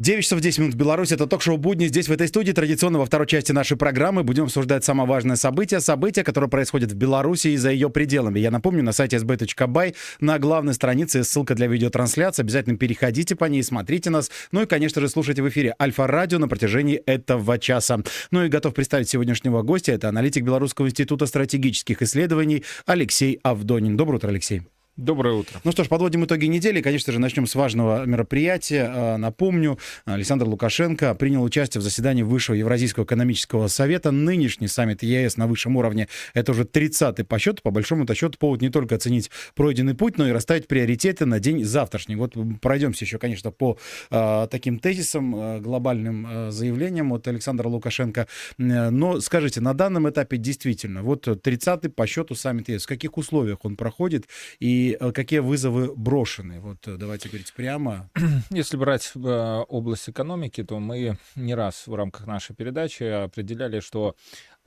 9 часов 10 минут в Беларуси. Это ток-шоу «Будни». Здесь, в этой студии, традиционно во второй части нашей программы будем обсуждать самое важное событие. Событие, которое происходит в Беларуси и за ее пределами. Я напомню, на сайте sb.by на главной странице ссылка для видеотрансляции. Обязательно переходите по ней, смотрите нас. Ну и, конечно же, слушайте в эфире Альфа-радио на протяжении этого часа. Ну и готов представить сегодняшнего гостя. Это аналитик Белорусского института стратегических исследований Алексей Авдонин. Доброе утро, Алексей. Доброе утро. Ну что ж, подводим итоги недели. Конечно же, начнем с важного мероприятия. А, напомню, Александр Лукашенко принял участие в заседании Высшего Евразийского экономического совета. Нынешний саммит ЕС на высшем уровне — это уже 30-й по счету. По большому счету повод не только оценить пройденный путь, но и расставить приоритеты на день завтрашний. Вот пройдемся еще, конечно, по э, таким тезисам, э, глобальным э, заявлениям от Александра Лукашенко. Но скажите, на данном этапе действительно, вот 30-й по счету саммит ЕС, в каких условиях он проходит и Э, какие вызовы брошены? Вот э, давайте говорить прямо. Если брать э, область экономики, то мы не раз в рамках нашей передачи определяли, что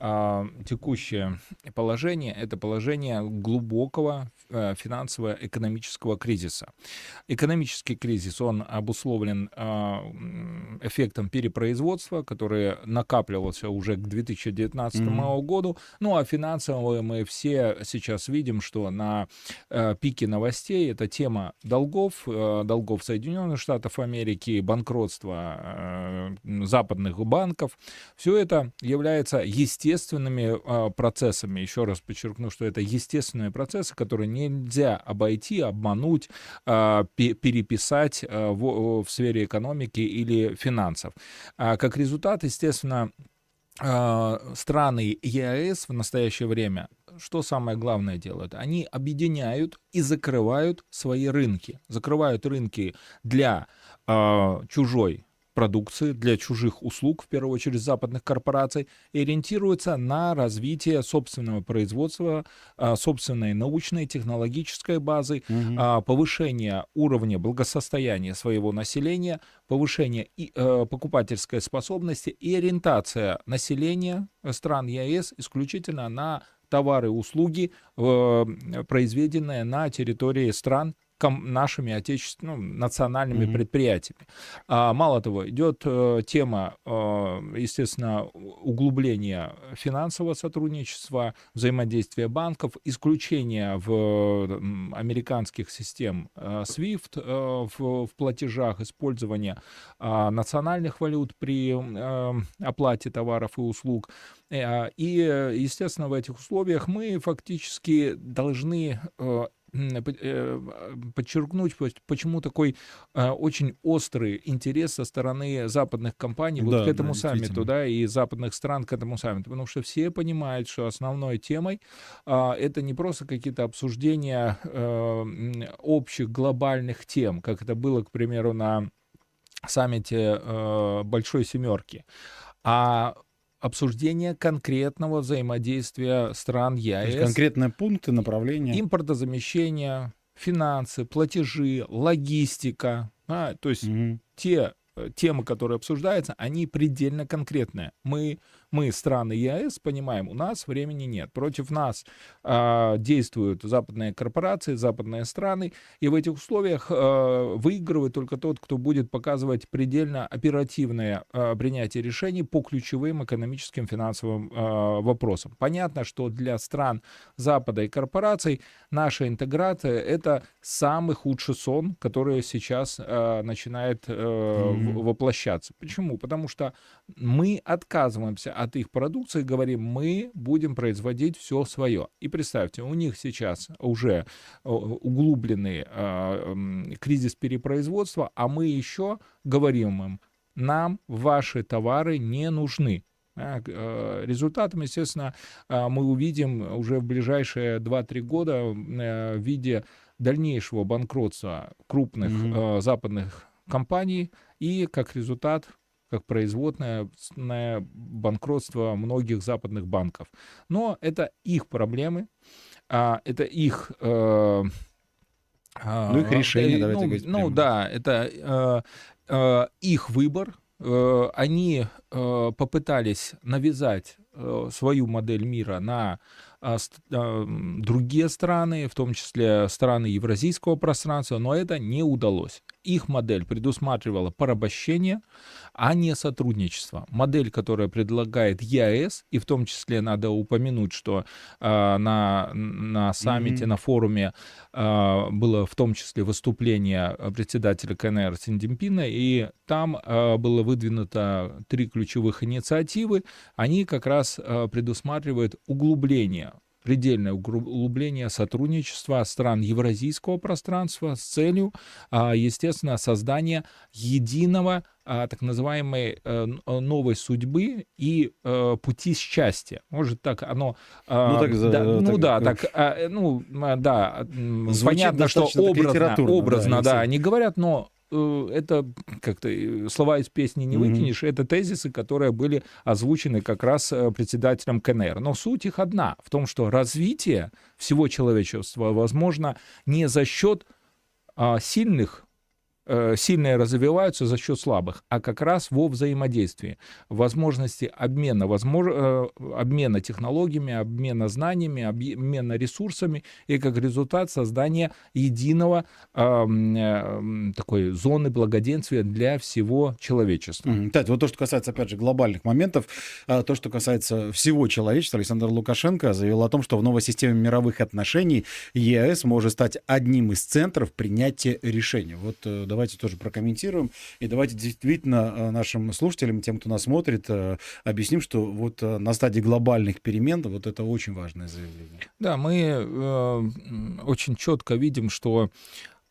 а, текущее положение — это положение глубокого э, финансово-экономического кризиса. Экономический кризис, он обусловлен а, эффектом перепроизводства, который накапливался уже к 2019 mm-hmm. году. Ну а финансово мы все сейчас видим, что на э, пике новостей это тема долгов, э, долгов Соединенных Штатов Америки, банкротства западных банков. Все это является естественным естественными а, процессами. Еще раз подчеркну, что это естественные процессы, которые нельзя обойти, обмануть, а, переписать а, в, в сфере экономики или финансов. А как результат, естественно, страны ЕАЭС в настоящее время что самое главное делают? Они объединяют и закрывают свои рынки. Закрывают рынки для э, чужой продукции для чужих услуг, в первую очередь западных корпораций, и ориентируется на развитие собственного производства, а, собственной научной, технологической базы, угу. повышение уровня благосостояния своего населения, повышение и, э, покупательской способности и ориентация населения стран ЕАЭС исключительно на товары и услуги, произведенные на территории стран нашими отечественными, ну, национальными mm-hmm. предприятиями. А, мало того, идет э, тема, э, естественно, углубления финансового сотрудничества, взаимодействия банков, исключения в американских систем э, SWIFT э, в, в платежах, использования э, национальных валют при э, оплате товаров и услуг. Э, и, естественно, в этих условиях мы фактически должны э, Э, подчеркнуть, почему такой э, очень острый интерес со стороны западных компаний да, вот к этому да, саммиту, да, и западных стран к этому саммиту, потому что все понимают, что основной темой а, это не просто какие-то обсуждения э, общих глобальных тем, как это было, к примеру, на саммите Большой Семерки, а обсуждение конкретного взаимодействия стран ЕАЭС. конкретные пункты, направления. Импортозамещение, финансы, платежи, логистика. А, то есть угу. те Э, темы, которые обсуждаются, они предельно конкретные. Мы, мы страны ЕАЭС, понимаем, у нас времени нет. Против нас э, действуют западные корпорации, западные страны, и в этих условиях э, выигрывает только тот, кто будет показывать предельно оперативное э, принятие решений по ключевым экономическим финансовым э, вопросам. Понятно, что для стран Запада и корпораций наша интеграция — это самый худший сон, который сейчас э, начинает э, воплощаться. Почему? Потому что мы отказываемся от их продукции, говорим, мы будем производить все свое. И представьте, у них сейчас уже э, углубленный э, кризис перепроизводства, а мы еще говорим им, нам ваши товары не нужны. А, э, результатом, естественно, мы увидим уже в ближайшие 2-3 года в виде дальнейшего банкротства крупных mm-hmm. западных компаний и как результат как производное банкротство многих западных банков. Но это их проблемы, а, это их... Э, а, ну, их решение, э, давайте ну, говорить. Ну, да, это э, их выбор. Они попытались навязать свою модель мира на другие страны, в том числе страны евразийского пространства, но это не удалось. Их модель предусматривала порабощение, а не сотрудничество. Модель, которая предлагает ЕАЭС, и в том числе надо упомянуть, что э, на, на саммите, mm-hmm. на форуме э, было в том числе выступление председателя КНР Синдимпина, и там э, было выдвинуто три ключевых инициативы. Они как раз э, предусматривают углубление предельное углубление сотрудничества стран евразийского пространства с целью, а, естественно, создания единого а, так называемой э, э, новой судьбы и э, пути счастья. Может, так оно... Ну, так, да, ну так, да, так, а, ну, да, понятно, что образно, образно, да, да, они говорят, но это как-то э, слова из песни не выкинешь, mm-hmm. это тезисы, которые были озвучены как раз э, председателем КНР. Но суть их одна, в том, что развитие всего человечества возможно не за счет а, сильных Э, сильные развиваются за счет слабых, а как раз во взаимодействии, возможности обмена, возмож... Э, обмена технологиями, обмена знаниями, обмена ресурсами и как результат создания единого э, такой зоны благоденствия для всего человечества. Кстати, вот то, что касается, опять же, глобальных моментов, а, то, что касается всего человечества, Александр Лукашенко заявил о том, что в новой системе мировых отношений ЕАЭС может стать одним из центров принятия решений. Вот давайте тоже прокомментируем. И давайте действительно э, нашим слушателям, тем, кто нас смотрит, э, объясним, что вот э, на стадии глобальных перемен вот это очень важное заявление. Да, мы э, очень четко видим, что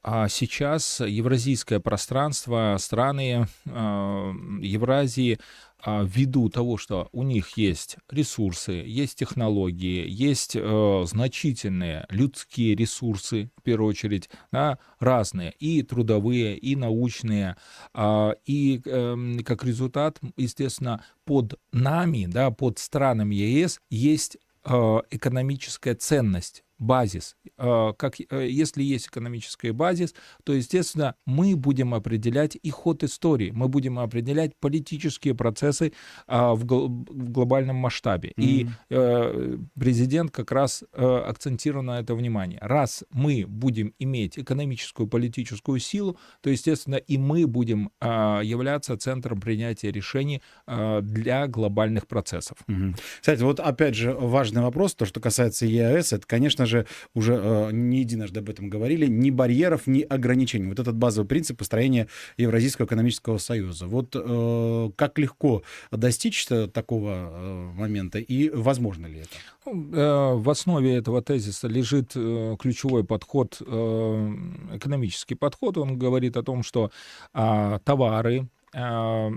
а сейчас евразийское пространство, страны э, Евразии а, ввиду того, что у них есть ресурсы, есть технологии, есть э, значительные людские ресурсы, в первую очередь, да, разные, и трудовые, и научные, э, и э, как результат, естественно, под нами, да, под странами ЕС есть э, экономическая ценность базис. А, как, э, если есть экономический базис, то, естественно, мы будем определять и ход истории, мы будем определять политические процессы а, в глобальном масштабе. Mm-hmm. И э, президент как раз э, акцентировал на это внимание. Раз мы будем иметь экономическую, политическую силу, то, естественно, и мы будем а, являться центром принятия решений для глобальных процессов. Mm-hmm. Кстати, вот опять же важный вопрос, то, что касается ЕАЭС, это, конечно же, же уже э, не единожды об этом говорили, ни барьеров, ни ограничений. Вот этот базовый принцип построения Евразийского экономического союза. Вот э, как легко достичь такого э, момента и возможно ли это? Ну, э, в основе этого тезиса лежит э, ключевой подход, э, экономический подход. Он говорит о том, что а, товары, а,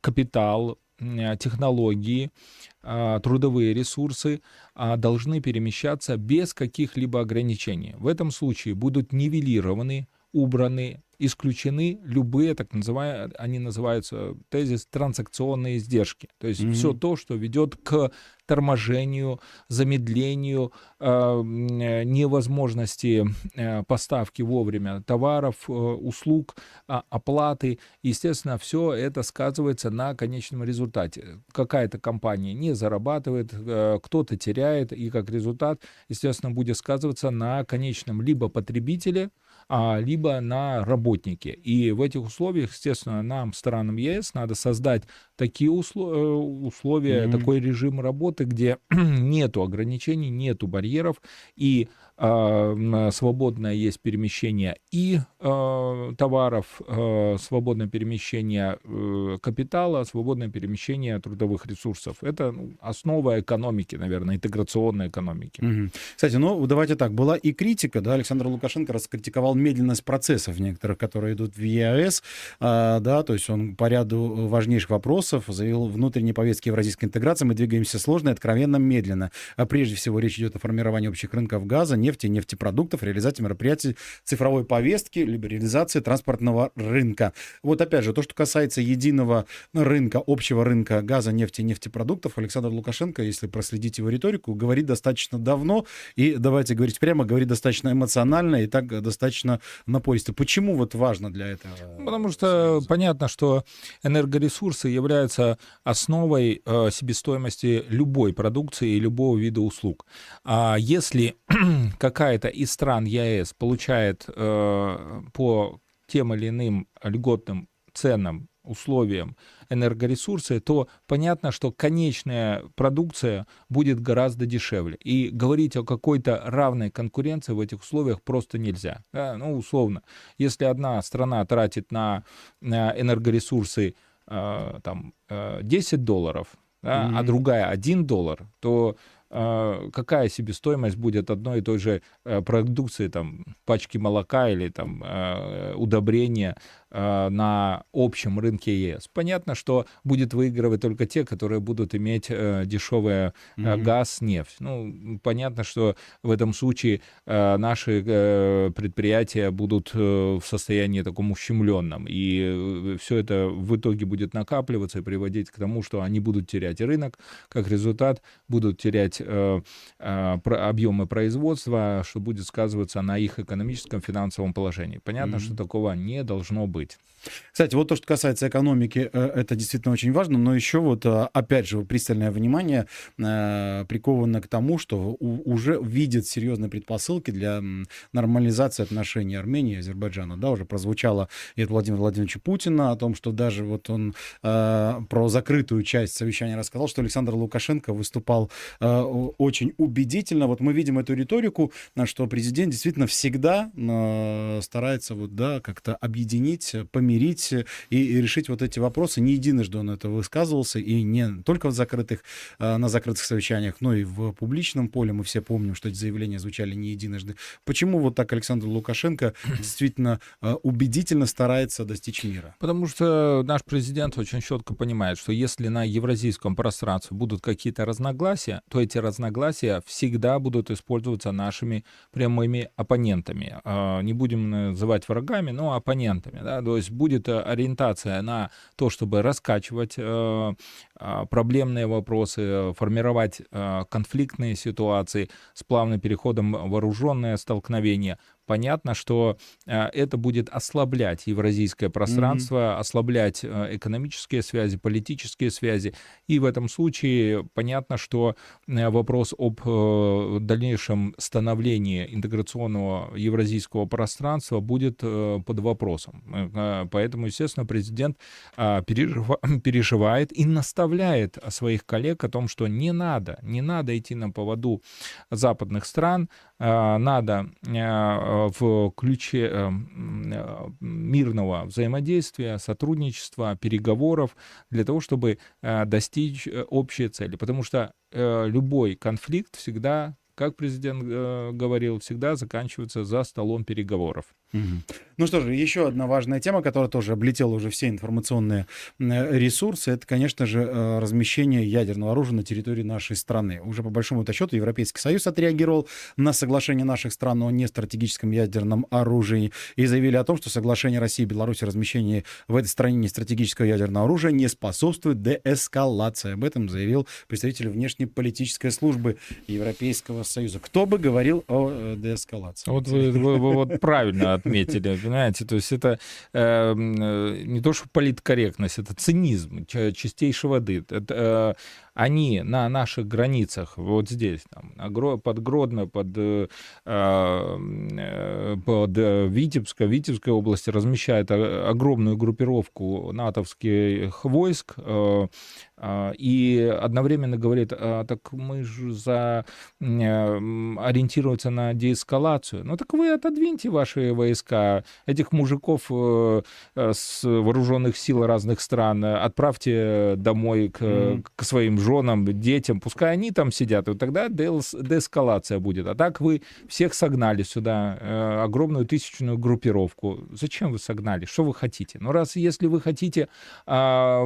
капитал, технологии, а, трудовые ресурсы а, должны перемещаться без каких-либо ограничений. В этом случае будут нивелированы, убраны исключены любые, так называемые, они называются тезис транзакционные издержки. То есть mm-hmm. все то, что ведет к торможению, замедлению, э, невозможности э, поставки вовремя товаров, э, услуг, э, оплаты. Естественно, все это сказывается на конечном результате. Какая-то компания не зарабатывает, э, кто-то теряет, и как результат, естественно, будет сказываться на конечном либо потребителе, либо на работнике. И в этих условиях, естественно, нам, странам ЕС, надо создать такие э, условия, mm-hmm. такой режим работы, где нету ограничений, нету барьеров, и свободное есть перемещение и э, товаров, э, свободное перемещение э, капитала, свободное перемещение трудовых ресурсов. Это ну, основа экономики, наверное, интеграционной экономики. Угу. Кстати, ну давайте так, была и критика, да, Александр Лукашенко раскритиковал медленность процессов некоторых, которые идут в ЕАЭС, да, то есть он по ряду важнейших вопросов заявил внутренней повестки евразийской интеграции, мы двигаемся сложно и откровенно медленно. А прежде всего речь идет о формировании общих рынков газа, нефти и нефтепродуктов, реализации мероприятий цифровой повестки, либерализации транспортного рынка. Вот опять же, то, что касается единого рынка, общего рынка газа, нефти и нефтепродуктов, Александр Лукашенко, если проследить его риторику, говорит достаточно давно, и давайте говорить прямо, говорит достаточно эмоционально и так достаточно напористо. Почему вот важно для этого? Потому что понятно, что энергоресурсы являются основой э, себестоимости любой продукции и любого вида услуг. А если какая-то из стран ЕАЭС получает э, по тем или иным льготным ценам условиям энергоресурсы, то понятно, что конечная продукция будет гораздо дешевле. И говорить о какой-то равной конкуренции в этих условиях просто нельзя. Да, ну, условно, если одна страна тратит на, на энергоресурсы э, там, э, 10 долларов, да, mm-hmm. а другая 1 доллар, то какая себестоимость будет одной и той же э, продукции, там, пачки молока или там э, удобрения Э, на общем рынке ЕС. Понятно, что будет выигрывать только те, которые будут иметь дешевый mm-hmm. газ, нефть. Ну, понятно, что в этом случае наши предприятия будут в состоянии таком ущемленном, и все это в итоге будет накапливаться и приводить к тому, что они будут терять рынок, как результат будут терять объемы производства, что будет сказываться на их экономическом финансовом положении. Понятно, mm-hmm. что такого не должно быть быть. Кстати, вот то, что касается экономики, э, это действительно очень важно, но еще вот, э, опять же, пристальное внимание э, приковано к тому, что уже видят серьезные предпосылки для нормализации отношений Армении и Азербайджана. Да, уже прозвучало и от Владимира Владимировича Путина о том, что даже вот он про закрытую часть совещания рассказал, что Александр Лукашенко выступал очень убедительно. Вот мы видим эту риторику, что президент действительно всегда старается вот, да, как-то объединить, помирить помирить и, и решить вот эти вопросы. Не единожды он это высказывался, и не только в закрытых, э, на закрытых совещаниях, но и в публичном поле. Мы все помним, что эти заявления звучали не единожды. Почему вот так Александр Лукашенко действительно э, убедительно старается достичь мира? Потому что наш президент очень четко понимает, что если на евразийском пространстве будут какие-то разногласия, то эти разногласия всегда будут использоваться нашими прямыми оппонентами. А, не будем называть врагами, но оппонентами. Да? То есть будет э, ориентация на то, чтобы раскачивать э, а, проблемные вопросы, формировать э, конфликтные ситуации с плавным переходом вооруженное столкновение, понятно, что э, это будет ослаблять евразийское пространство, mm-hmm. ослаблять э, экономические связи, политические связи. И в этом случае понятно, что э, вопрос об дальнейшем становлении интеграционного евразийского пространства будет под вопросом. Поэтому, естественно, президент переживает и наставляет своих коллег о том, что не надо, не надо идти на поводу западных стран, надо в ключе э, э, мирного взаимодействия, сотрудничества, переговоров для того, чтобы э, достичь общей цели. Потому что любой конфликт всегда как президент э, говорил, всегда заканчивается за столом переговоров. Ну что же, еще одна важная тема, которая тоже облетела уже все информационные ресурсы, это, конечно же, э, размещение ядерного оружия на территории нашей страны. Уже по большому счету Европейский Союз отреагировал на соглашение наших стран о нестратегическом ядерном оружии и заявили о том, что соглашение России и Беларуси о размещении в этой стране нестратегического ядерного оружия не способствует деэскалации. Об этом заявил представитель внешнеполитической службы Европейского Союза. Кто бы говорил о э, деэскалации? Вот вы вот правильно отметили, понимаете, то есть это эм, э, не то, что политкорректность, это цинизм чистейшей воды. Это, э, они на наших границах, вот здесь, там, под Гродно, под, э, э под Витебско, Витебской области размещают огромную группировку натовских войск, э, а, и одновременно говорит, а, так мы же за ориентируются на деэскалацию. Ну так вы отодвиньте ваши войска, этих мужиков э, э, с вооруженных сил разных стран, отправьте домой к, к своим женам, детям, пускай они там сидят, и тогда деэскалация будет. А так вы всех согнали сюда, э, огромную тысячную группировку. Зачем вы согнали? Что вы хотите? Ну раз если вы хотите а,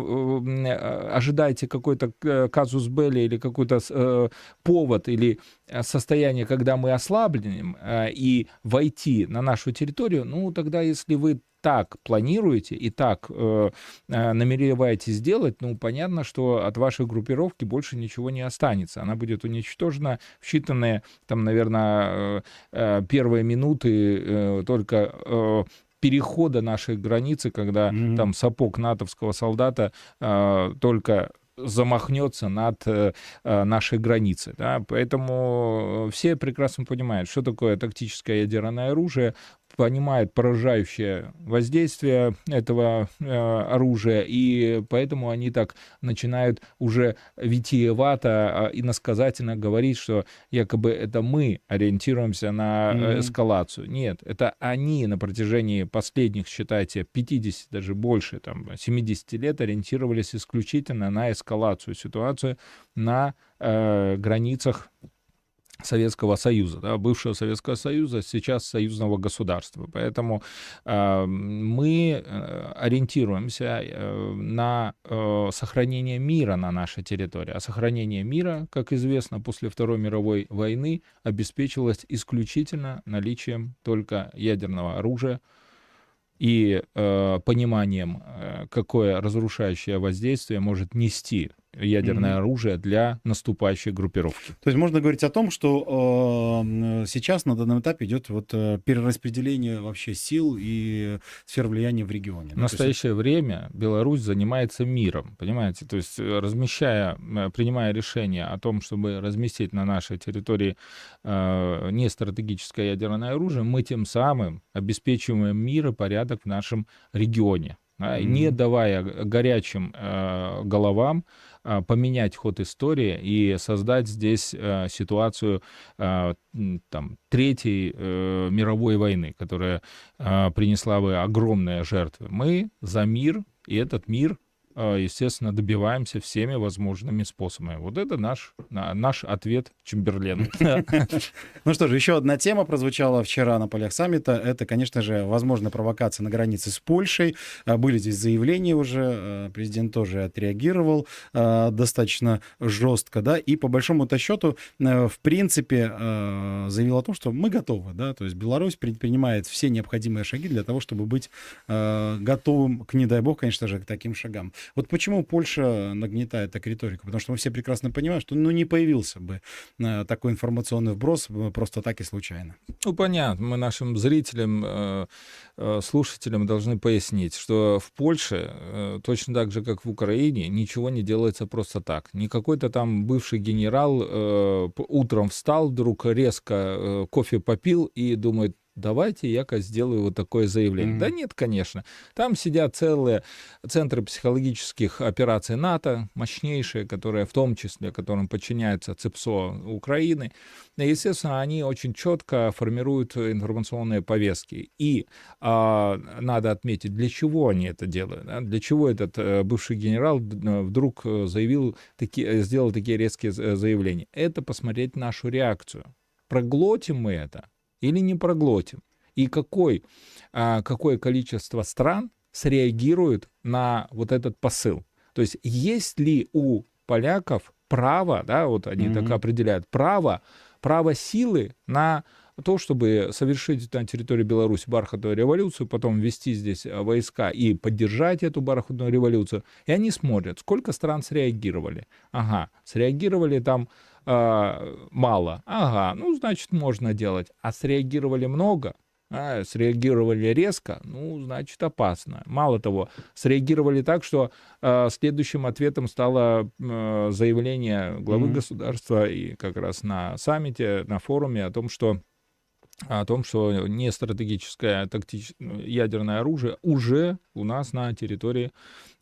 ожидать ожидаете какой-то э, казус белли или какой-то э, повод или э, состояние, когда мы ослабленем э, и войти на нашу территорию, ну тогда если вы так планируете и так э, намереваетесь сделать, ну, понятно, что от вашей группировки больше ничего не останется. Она будет уничтожена в считанные, там, наверное, э, первые минуты э, только э, перехода нашей границы, когда mm-hmm. там сапог натовского солдата э, только замахнется над э, э, нашей границей. Да? Поэтому все прекрасно понимают, что такое тактическое ядерное оружие, понимают поражающее воздействие этого э, оружия, и поэтому они так начинают уже витиевато и насказательно говорить, что якобы это мы ориентируемся на mm-hmm. эскалацию. Нет, это они на протяжении последних, считайте, 50, даже больше, там, 70 лет ориентировались исключительно на эскалацию ситуации на э, границах Советского Союза, да, бывшего Советского Союза, сейчас союзного государства. Поэтому э, мы ориентируемся э, на э, сохранение мира на нашей территории. А сохранение мира, как известно, после Второй мировой войны обеспечивалось исключительно наличием только ядерного оружия, и э, пониманием, э, какое разрушающее воздействие может нести ядерное mm-hmm. оружие для наступающей группировки. То есть можно говорить о том, что э, сейчас на данном этапе идет вот э, перераспределение вообще сил и сфер влияния в регионе. В настоящее есть... время Беларусь занимается миром, понимаете? То есть э, размещая, э, принимая решение о том, чтобы разместить на нашей территории э, нестратегическое ядерное оружие, мы тем самым обеспечиваем мир и порядок в нашем регионе. Mm-hmm. не давая горячим э, головам поменять ход истории и создать здесь э, ситуацию э, там, Третьей э, мировой войны, которая принесла бы огромные жертвы. Мы за мир, и этот мир а, естественно, добиваемся всеми возможными способами. Вот это наш, наш ответ Чемберлену. Ну что же, еще одна тема прозвучала вчера на полях саммита. Это, конечно же, возможная провокация на границе с Польшей. А, были здесь заявления уже, а, президент тоже отреагировал достаточно жестко, да, и по большому-то счету, в принципе, заявил о том, что мы готовы, да, то есть Беларусь предпринимает все необходимые шаги для того, чтобы быть готовым к, не дай бог, конечно же, к таким шагам. Вот почему Польша нагнетает так риторику? Потому что мы все прекрасно понимаем, что ну, не появился бы э, такой информационный вброс э, просто так и случайно. Ну, понятно. Мы нашим зрителям, э, слушателям должны пояснить, что в Польше, точно так же, как в Украине, ничего не делается просто так. Не какой-то там бывший генерал утром встал, вдруг резко кофе попил и думает, давайте я-ка сделаю вот такое заявление. Mm-hmm. Да нет, конечно. Там сидят целые центры психологических операций НАТО, мощнейшие, которые в том числе, которым подчиняются ЦИПСО Украины. И, естественно, они очень четко формируют информационные повестки. И а, надо отметить, для чего они это делают. Да? Для чего этот а, бывший генерал э, вдруг э, заявил, таки, сделал такие резкие заявления. Это посмотреть нашу реакцию. Проглотим мы это или не проглотим? И какой, а, какое количество стран среагирует на вот этот посыл? То есть есть ли у поляков право, да, вот они mm-hmm. так определяют, право, право силы на то, чтобы совершить на территории Беларуси бархатную революцию, потом ввести здесь а, войска и поддержать эту бархатную революцию. И они смотрят, сколько стран среагировали. Ага, среагировали там э, мало. Ага, ну, значит, можно делать. А среагировали много, а, среагировали резко, ну, значит, опасно. Мало того, среагировали так, что э, следующим ответом стало э, заявление главы mm-hmm. государства и как раз на саммите, на форуме о том, что о том, что не стратегическое тактич... ядерное оружие уже у нас на территории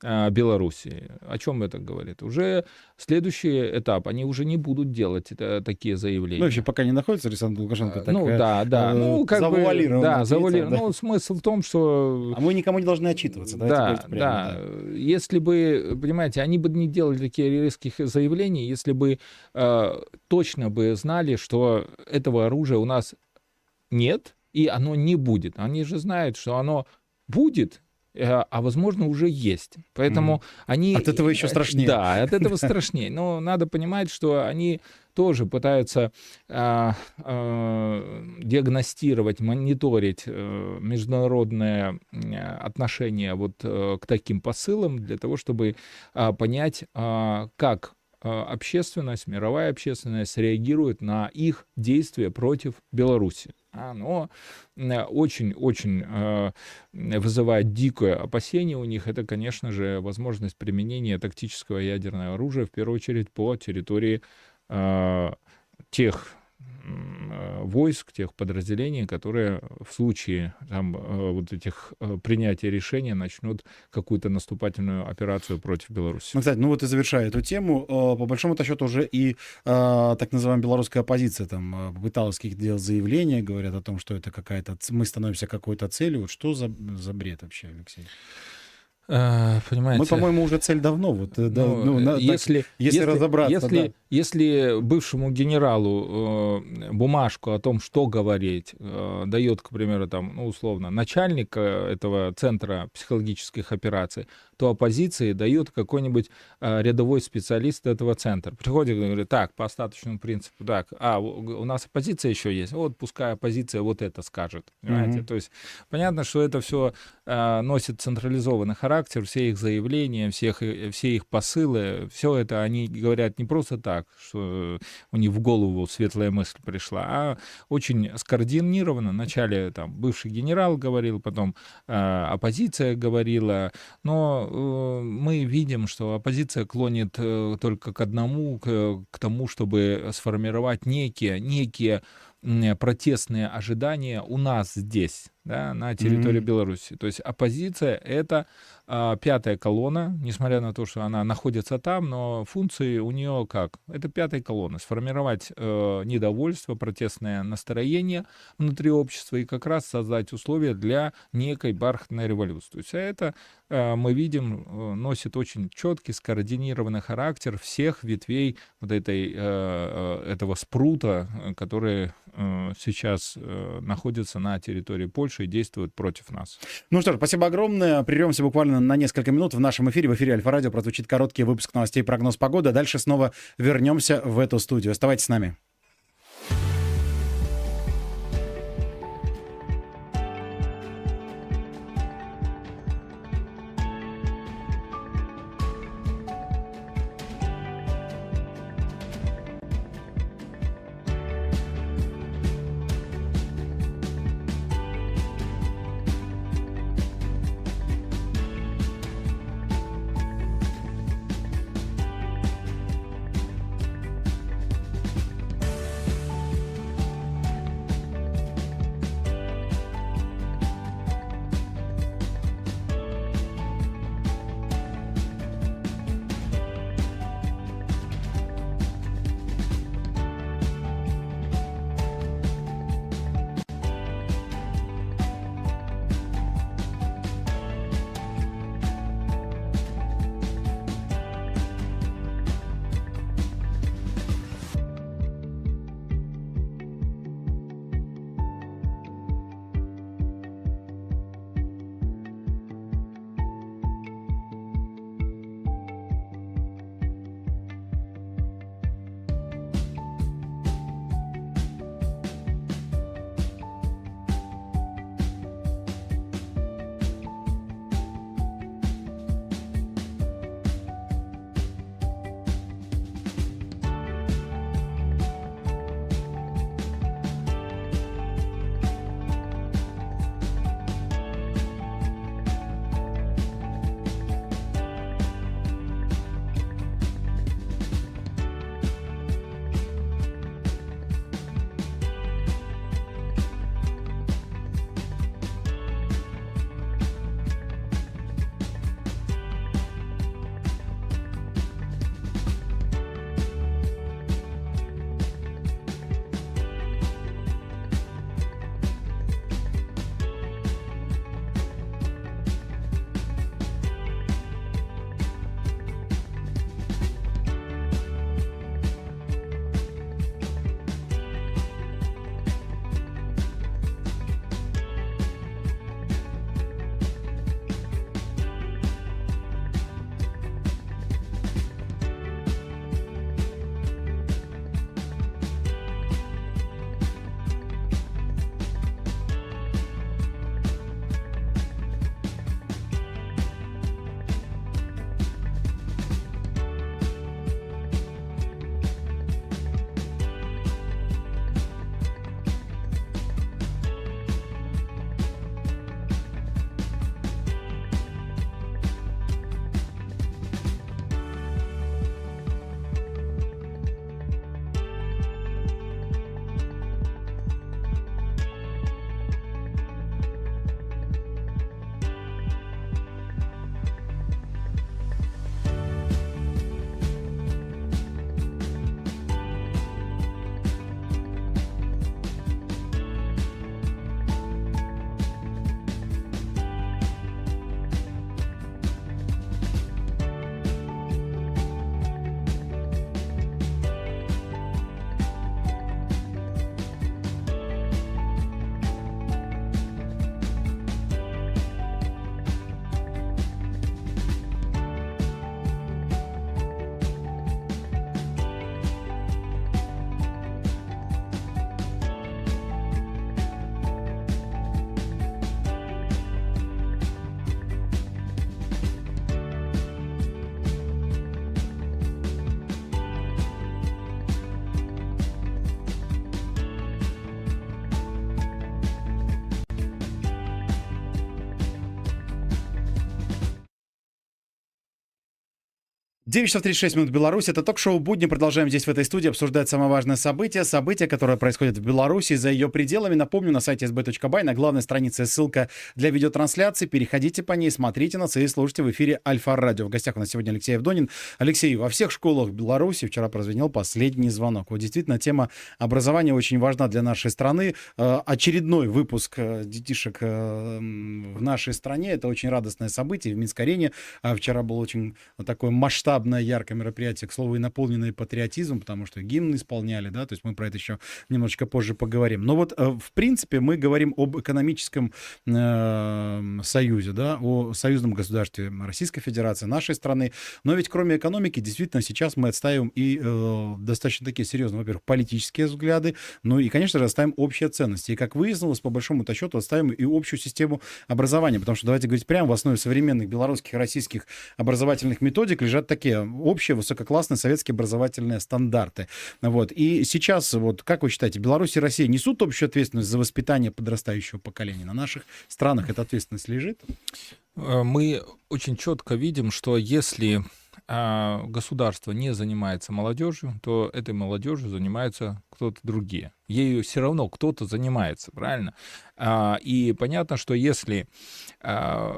э, Белоруссии. О чем это говорит? Уже следующий этап, они уже не будут делать это, такие заявления. Ну, вообще пока не находится Александр Лукашенко. Так, ну, да, да. Э, ну, как завуалирован. Да, завуалирован. Да. Ну, смысл в том, что... А мы никому не должны отчитываться. Да, прямо, да. да. Если бы, понимаете, они бы не делали такие резких заявлений, если бы э, точно бы знали, что этого оружия у нас нет, и оно не будет. Они же знают, что оно будет, э, а возможно уже есть. Поэтому mm. они... От этого еще страшнее. Да, от этого страшнее. Но надо понимать, что они тоже пытаются э, э, диагностировать, мониторить э, международные отношения вот э, к таким посылам для того, чтобы э, понять, э, как общественность, мировая общественность реагирует на их действия против Беларуси оно очень-очень э, вызывает дикое опасение у них. Это, конечно же, возможность применения тактического ядерного оружия, в первую очередь, по территории э, тех войск, тех подразделений, которые в случае там, э, вот этих э, принятия решения начнут какую-то наступательную операцию против Беларуси. Ну, кстати, ну вот и завершая эту тему, по большому счету уже и так называемая белорусская оппозиция там пыталась каких-то делать заявления, говорят о том, что это какая-то... Мы становимся какой-то целью. Вот что за, за бред вообще, Алексей? Понимаете? Мы, по-моему, уже цель давно. Вот, ну, да, ну, на, если, так, если, если разобраться. Если, да. Если бывшему генералу э, бумажку о том, что говорить, э, дает, к примеру, там, ну, условно, начальник э, этого центра психологических операций, то оппозиции дают какой-нибудь э, рядовой специалист этого центра. Приходит и говорит, так, по остаточному принципу, так, а, у нас оппозиция еще есть, вот пускай оппозиция вот это скажет. Понимаете? Mm-hmm. То есть понятно, что это все э, носит централизованный характер, все их заявления, всех, э, все их посылы, все это они говорят не просто так, что у них в голову светлая мысль пришла, а очень скоординированно. Вначале там бывший генерал говорил, потом э, оппозиция говорила, но Э, мы видим, что оппозиция клонит э, только к одному, к, к тому, чтобы сформировать некие, некие протестные ожидания у нас здесь, да, на территории mm-hmm. Беларуси. То есть оппозиция это а, пятая колонна, несмотря на то, что она находится там, но функции у нее как? Это пятая колонна. Сформировать э, недовольство, протестное настроение внутри общества и как раз создать условия для некой бархатной революции. То есть это э, мы видим э, носит очень четкий, скоординированный характер всех ветвей вот этой, э, э этого спрута, который э, сейчас э, находится на территории Польши и действует против нас. Ну что ж, спасибо огромное. Прервемся буквально на несколько минут в нашем эфире, в эфире Альфа-Радио прозвучит короткий выпуск новостей прогноз погоды. А дальше снова вернемся в эту студию. Оставайтесь с нами. 9 часов 36 минут Беларусь. Это ток-шоу «Будни». Продолжаем здесь, в этой студии, обсуждать самое важное событие. Событие, которое происходит в Беларуси за ее пределами. Напомню, на сайте sb.by на главной странице ссылка для видеотрансляции. Переходите по ней, смотрите нас и слушайте в эфире Альфа-радио. В гостях у нас сегодня Алексей Евдонин. Алексей, во всех школах Беларуси вчера прозвенел последний звонок. Вот действительно, тема образования очень важна для нашей страны. Э, очередной выпуск э, детишек э, в нашей стране. Это очень радостное событие. В Минск-арене вчера был очень такой масштаб масштабное, яркое мероприятие, к слову, и наполненное патриотизмом, потому что гимн исполняли, да, то есть мы про это еще немножечко позже поговорим. Но вот, э, в принципе, мы говорим об экономическом э, союзе, да, о союзном государстве Российской Федерации, нашей страны. Но ведь кроме экономики, действительно, сейчас мы отстаиваем и э, достаточно такие серьезные, во-первых, политические взгляды, ну и, конечно же, отставим общие ценности. И, как выяснилось, по большому счету, отставим и общую систему образования, потому что, давайте говорить прямо, в основе современных белорусских и российских образовательных методик лежат такие такие общие высококлассные советские образовательные стандарты. Вот. И сейчас, вот как вы считаете, Беларусь и Россия несут общую ответственность за воспитание подрастающего поколения? На наших странах эта ответственность лежит? Э, мы очень четко видим, что если государство не занимается молодежью, то этой молодежью занимаются кто-то другие. Ею все равно кто-то занимается, правильно? А, и понятно, что если а,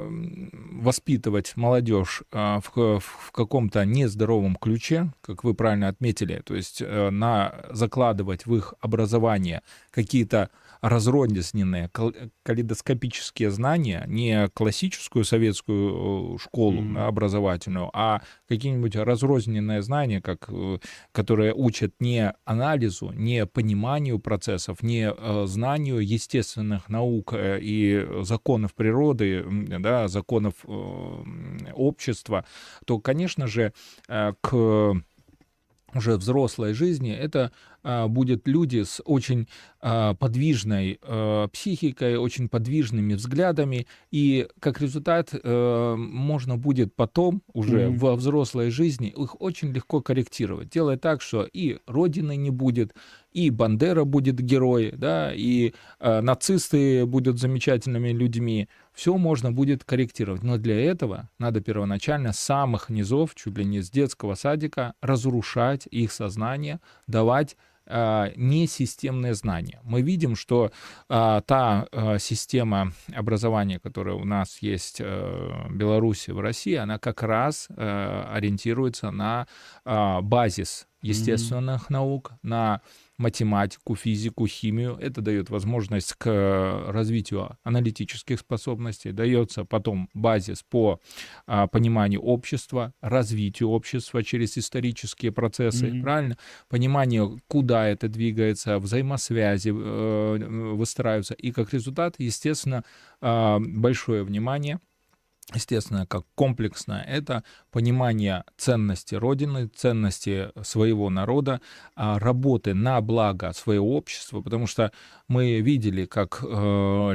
воспитывать молодежь в, в каком-то нездоровом ключе, как вы правильно отметили, то есть э, на закладывать в их образование какие-то разрозненные калейдоскопические знания, не классическую советскую э, школу mm-hmm. образовательную, а какие-нибудь разрозненные знания, как, э, которые учат не анализу, не пониманию процессов, не э, знанию естественных наук и законов природы, да, законов общества, то, конечно же, к уже взрослой жизни это а, будет люди с очень а, подвижной а, психикой, очень подвижными взглядами, и как результат а, можно будет потом уже mm-hmm. во взрослой жизни их очень легко корректировать, делая так, что и родины не будет, и Бандера будет герой, да, и э, нацисты будут замечательными людьми. Все можно будет корректировать. Но для этого надо первоначально с самых низов, чуть ли не с детского садика, разрушать их сознание, давать э, несистемные знания. Мы видим, что э, та э, система образования, которая у нас есть э, в Беларуси, в России, она как раз ориентируется на базис естественных mm-hmm. наук, на математику, физику, химию. Это дает возможность к развитию аналитических способностей, дается потом базис по а, пониманию общества, развитию общества через исторические процессы, mm-hmm. правильно? Понимание, куда это двигается, взаимосвязи э, выстраиваются. И как результат, естественно, э, большое внимание естественно, как комплексное, это понимание ценности Родины, ценности своего народа, а, работы на благо своего общества, потому что мы видели, как э,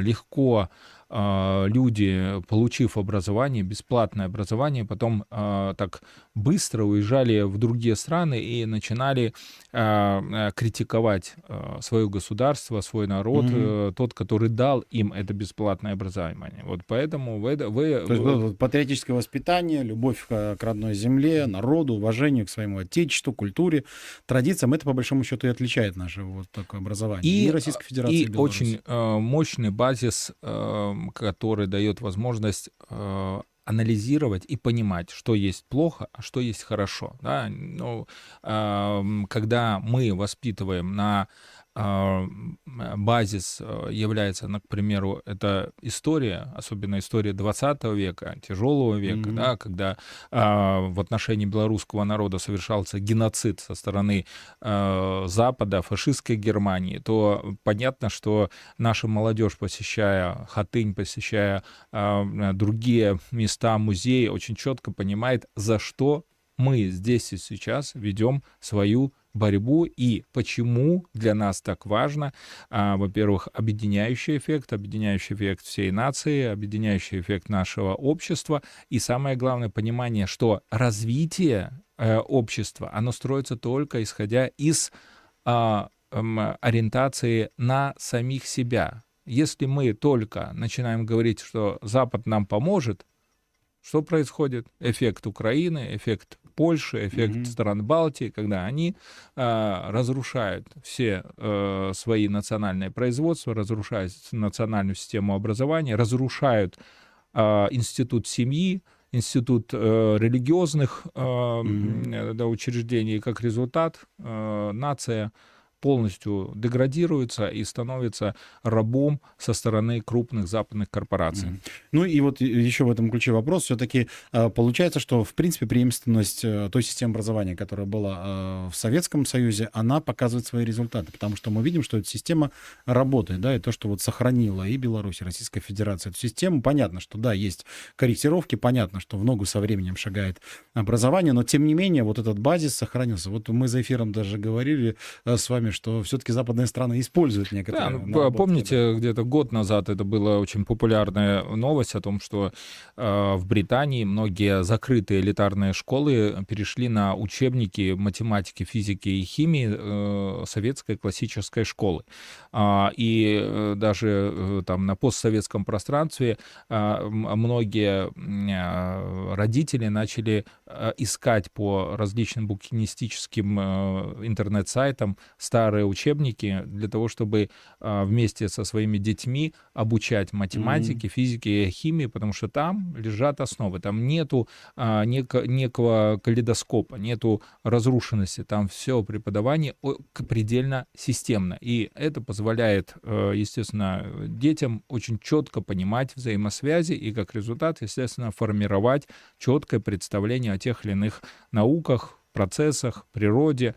легко а, люди, получив образование, бесплатное образование, потом э, так быстро уезжали в другие страны и начинали критиковать э, свое государство, свой народ, э, тот, который дал им это бесплатное образование. Вот поэтому вы... вы То есть вы... патриотическое воспитание, любовь к, родной земле, народу, уважение к своему отечеству, культуре, традициям, это по большому счету и отличает наше вот такое образование. И, и Российской Федерации, и, и очень э, мощный базис э, который дает возможность э, анализировать и понимать, что есть плохо, а что есть хорошо. Да? Ну, э, когда мы воспитываем на базис э, является, ну, к примеру, это история, особенно история 20 века, тяжелого века, mm-hmm. да, когда а, в отношении белорусского народа совершался геноцид со стороны а, Запада, фашистской Германии, то понятно, что наша молодежь, посещая Хатынь, посещая а, другие места, музеи, очень четко понимает, за что мы здесь и сейчас ведем свою борьбу и почему для нас так важно, а, во-первых, объединяющий эффект, объединяющий эффект всей нации, объединяющий эффект нашего общества и самое главное понимание, что развитие э, общества, оно строится только исходя из а, ориентации на самих себя. Если мы только начинаем говорить, что Запад нам поможет, что происходит? Эффект Украины, эффект Польши, эффект mm-hmm. стран Балтии, когда они э, разрушают все э, свои национальные производства, разрушают национальную систему образования, разрушают э, институт семьи, институт э, религиозных э, mm-hmm. да, учреждений, как результат э, нация полностью деградируется и становится рабом со стороны крупных западных корпораций. Mm-hmm. Ну и вот еще в этом ключе вопрос. Все-таки э, получается, что в принципе преемственность э, той системы образования, которая была э, в Советском Союзе, она показывает свои результаты, потому что мы видим, что эта система работает, да, и то, что вот сохранила и Беларусь, и Российская Федерация эту систему, понятно, что да, есть корректировки, понятно, что в ногу со временем шагает образование, но тем не менее вот этот базис сохранился. Вот мы за эфиром даже говорили с вами, что все-таки западные страны используют некоторые. Да, ну, помните, где-то год назад это была очень популярная новость о том, что э, в Британии многие закрытые элитарные школы перешли на учебники математики, физики и химии э, советской классической школы. А, и э, даже э, там на постсоветском пространстве э, многие э, родители начали э, искать по различным букинистическим э, интернет-сайтам старые старые учебники для того, чтобы а, вместе со своими детьми обучать математике, mm-hmm. физике и химии, потому что там лежат основы, там нету а, неко, некого калейдоскопа, нету разрушенности, там все преподавание предельно системно. И это позволяет, э, естественно, детям очень четко понимать взаимосвязи и как результат, естественно, формировать четкое представление о тех или иных науках, процессах, природе,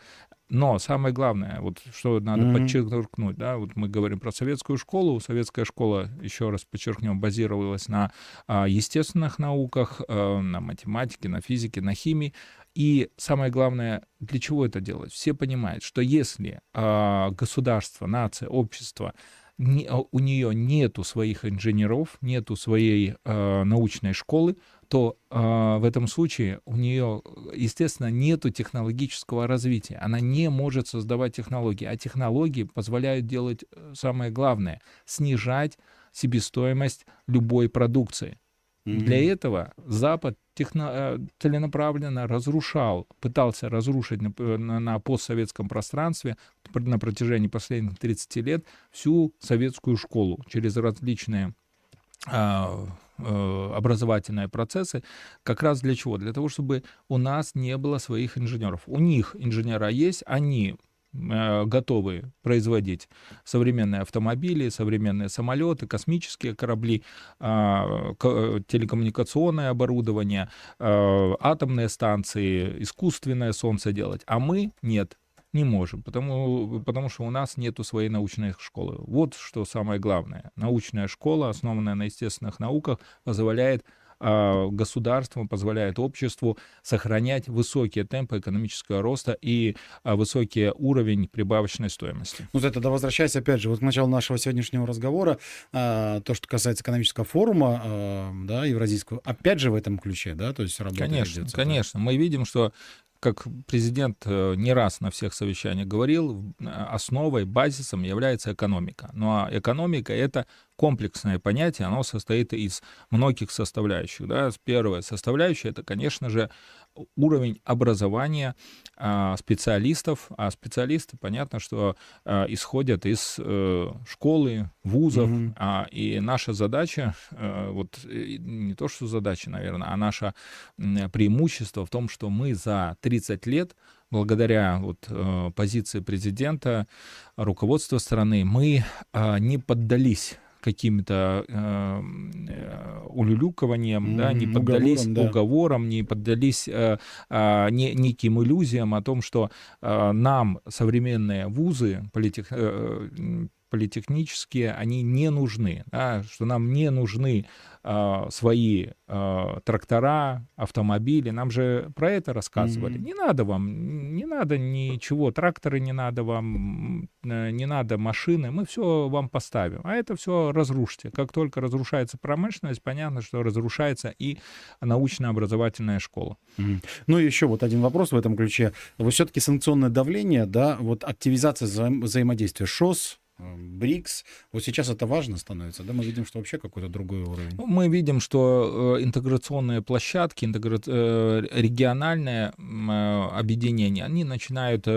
но самое главное, вот что надо mm-hmm. подчеркнуть, да, вот мы говорим про советскую школу. Советская школа, еще раз подчеркнем, базировалась на а, естественных науках, а, на математике, на физике, на химии. И самое главное, для чего это делать? Все понимают, что если а, государство, нация, общество не, а, у нее нету своих инженеров, нету своей э, научной школы, то э, в этом случае у нее, естественно, нету технологического развития. Она не может создавать технологии, а технологии позволяют делать э, самое главное — снижать себестоимость любой продукции. Mm-hmm. Для этого Запад техно, э, целенаправленно разрушал, пытался разрушить на, на, на постсоветском пространстве на протяжении последних 30 лет всю советскую школу через различные а, Э, образовательные процессы, как раз для чего? Для того, чтобы у нас не было своих инженеров. У них инженера есть, они э, готовы производить современные автомобили, современные самолеты, космические корабли, а, телекоммуникационное оборудование, э, атомные станции, искусственное солнце делать. А мы нет не можем, потому, потому что у нас нету своей научной школы. Вот что самое главное. Научная школа, основанная на естественных науках, позволяет а, государству, позволяет обществу сохранять высокие темпы экономического роста и а, высокий уровень прибавочной стоимости. Ну, это да, возвращаясь, опять же, вот к началу нашего сегодняшнего разговора, а, то, что касается экономического форума, да, евразийского, опять же в этом ключе, да, то есть работа Конечно, ведется, конечно. Мы видим, что как президент э, не раз на всех совещаниях говорил, основой, базисом является экономика. Ну а экономика — это комплексное понятие, оно состоит из многих составляющих. Да. Первая составляющая — это, конечно же, уровень образования а, специалистов, а специалисты, понятно, что а, исходят из э, школы, вузов, а, и наша задача, а, вот не то что задача, наверное, а наше преимущество в том, что мы за 30 лет благодаря вот, э, позиции президента, руководства страны, мы э, не поддались каким-то э, улюлюкованием, mm-hmm. да, не поддались уговорам, да. уговорам не поддались э, э, не, неким иллюзиям о том, что э, нам современные вузы, политех, э, политехнические, они не нужны, да, что нам не нужны э, свои э, трактора, автомобили. Нам же про это рассказывали. Mm-hmm. Не надо вам, не надо ничего, тракторы не надо вам, э, не надо машины, мы все вам поставим. А это все разрушите. Как только разрушается промышленность, понятно, что разрушается и научно-образовательная школа. Mm-hmm. Ну и еще вот один вопрос в этом ключе. Вы все-таки санкционное давление, да, вот активизация вза- взаимодействия ШОС, БРИКС. Вот сейчас это важно становится, да? Мы видим, что вообще какой-то другой уровень. Ну, мы видим, что э, интеграционные площадки, интегра... Э, региональные объединения, они начинают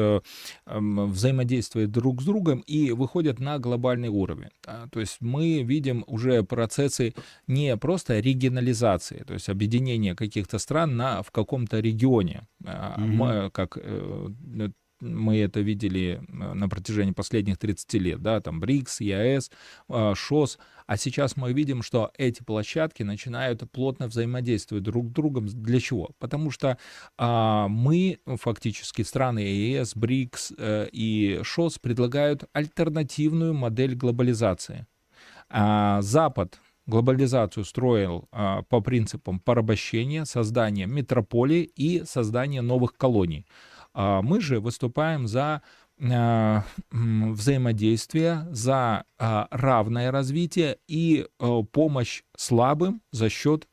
взаимодействовать друг с другом и выходят на глобальный уровень. То есть мы видим уже процессы не просто регионализации, то есть объединения каких-то стран на, в каком-то регионе, mm-hmm. как мы это видели э, на протяжении последних 30 лет, да, там БРИКС, ЕАЭС, э, ШОС, а сейчас мы видим, что эти площадки начинают плотно взаимодействовать друг с другом. Для чего? Потому что а, мы, фактически, страны ЕС, БРИКС а, и ШОС предлагают альтернативную модель глобализации. А, Запад глобализацию строил а, по принципам порабощения, создания метрополий и создания новых колоний. А мы же выступаем за а, взаимодействие, за а, равное развитие и помощь слабым за счет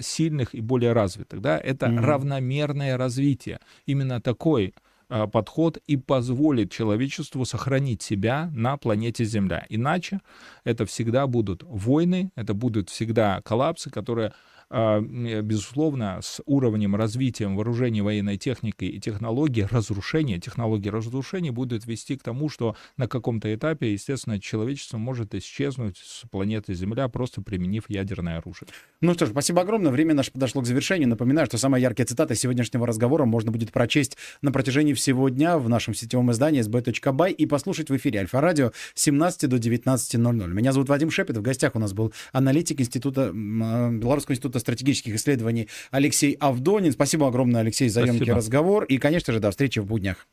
сильных и более развитых. Да? Это mm-hmm. равномерное развитие. Именно такой подход и позволит человечеству сохранить себя на планете Земля. Иначе это всегда будут войны, это будут всегда коллапсы, которые безусловно, с уровнем развития вооружений, военной техники и технологий разрушения, технологии разрушения будут вести к тому, что на каком-то этапе, естественно, человечество может исчезнуть с планеты Земля, просто применив ядерное оружие. Ну что ж, спасибо огромное. Время наше подошло к завершению. Напоминаю, что самые яркие цитаты сегодняшнего разговора можно будет прочесть на протяжении всего дня в нашем сетевом издании sb.by и послушать в эфире Альфа-радио с 17 до 19.00. Меня зовут Вадим Шепет. В гостях у нас был аналитик Института, а, Белорусского института стратегических исследований Алексей Авдонин. Спасибо огромное, Алексей, за Спасибо. емкий разговор. И, конечно же, до встречи в буднях.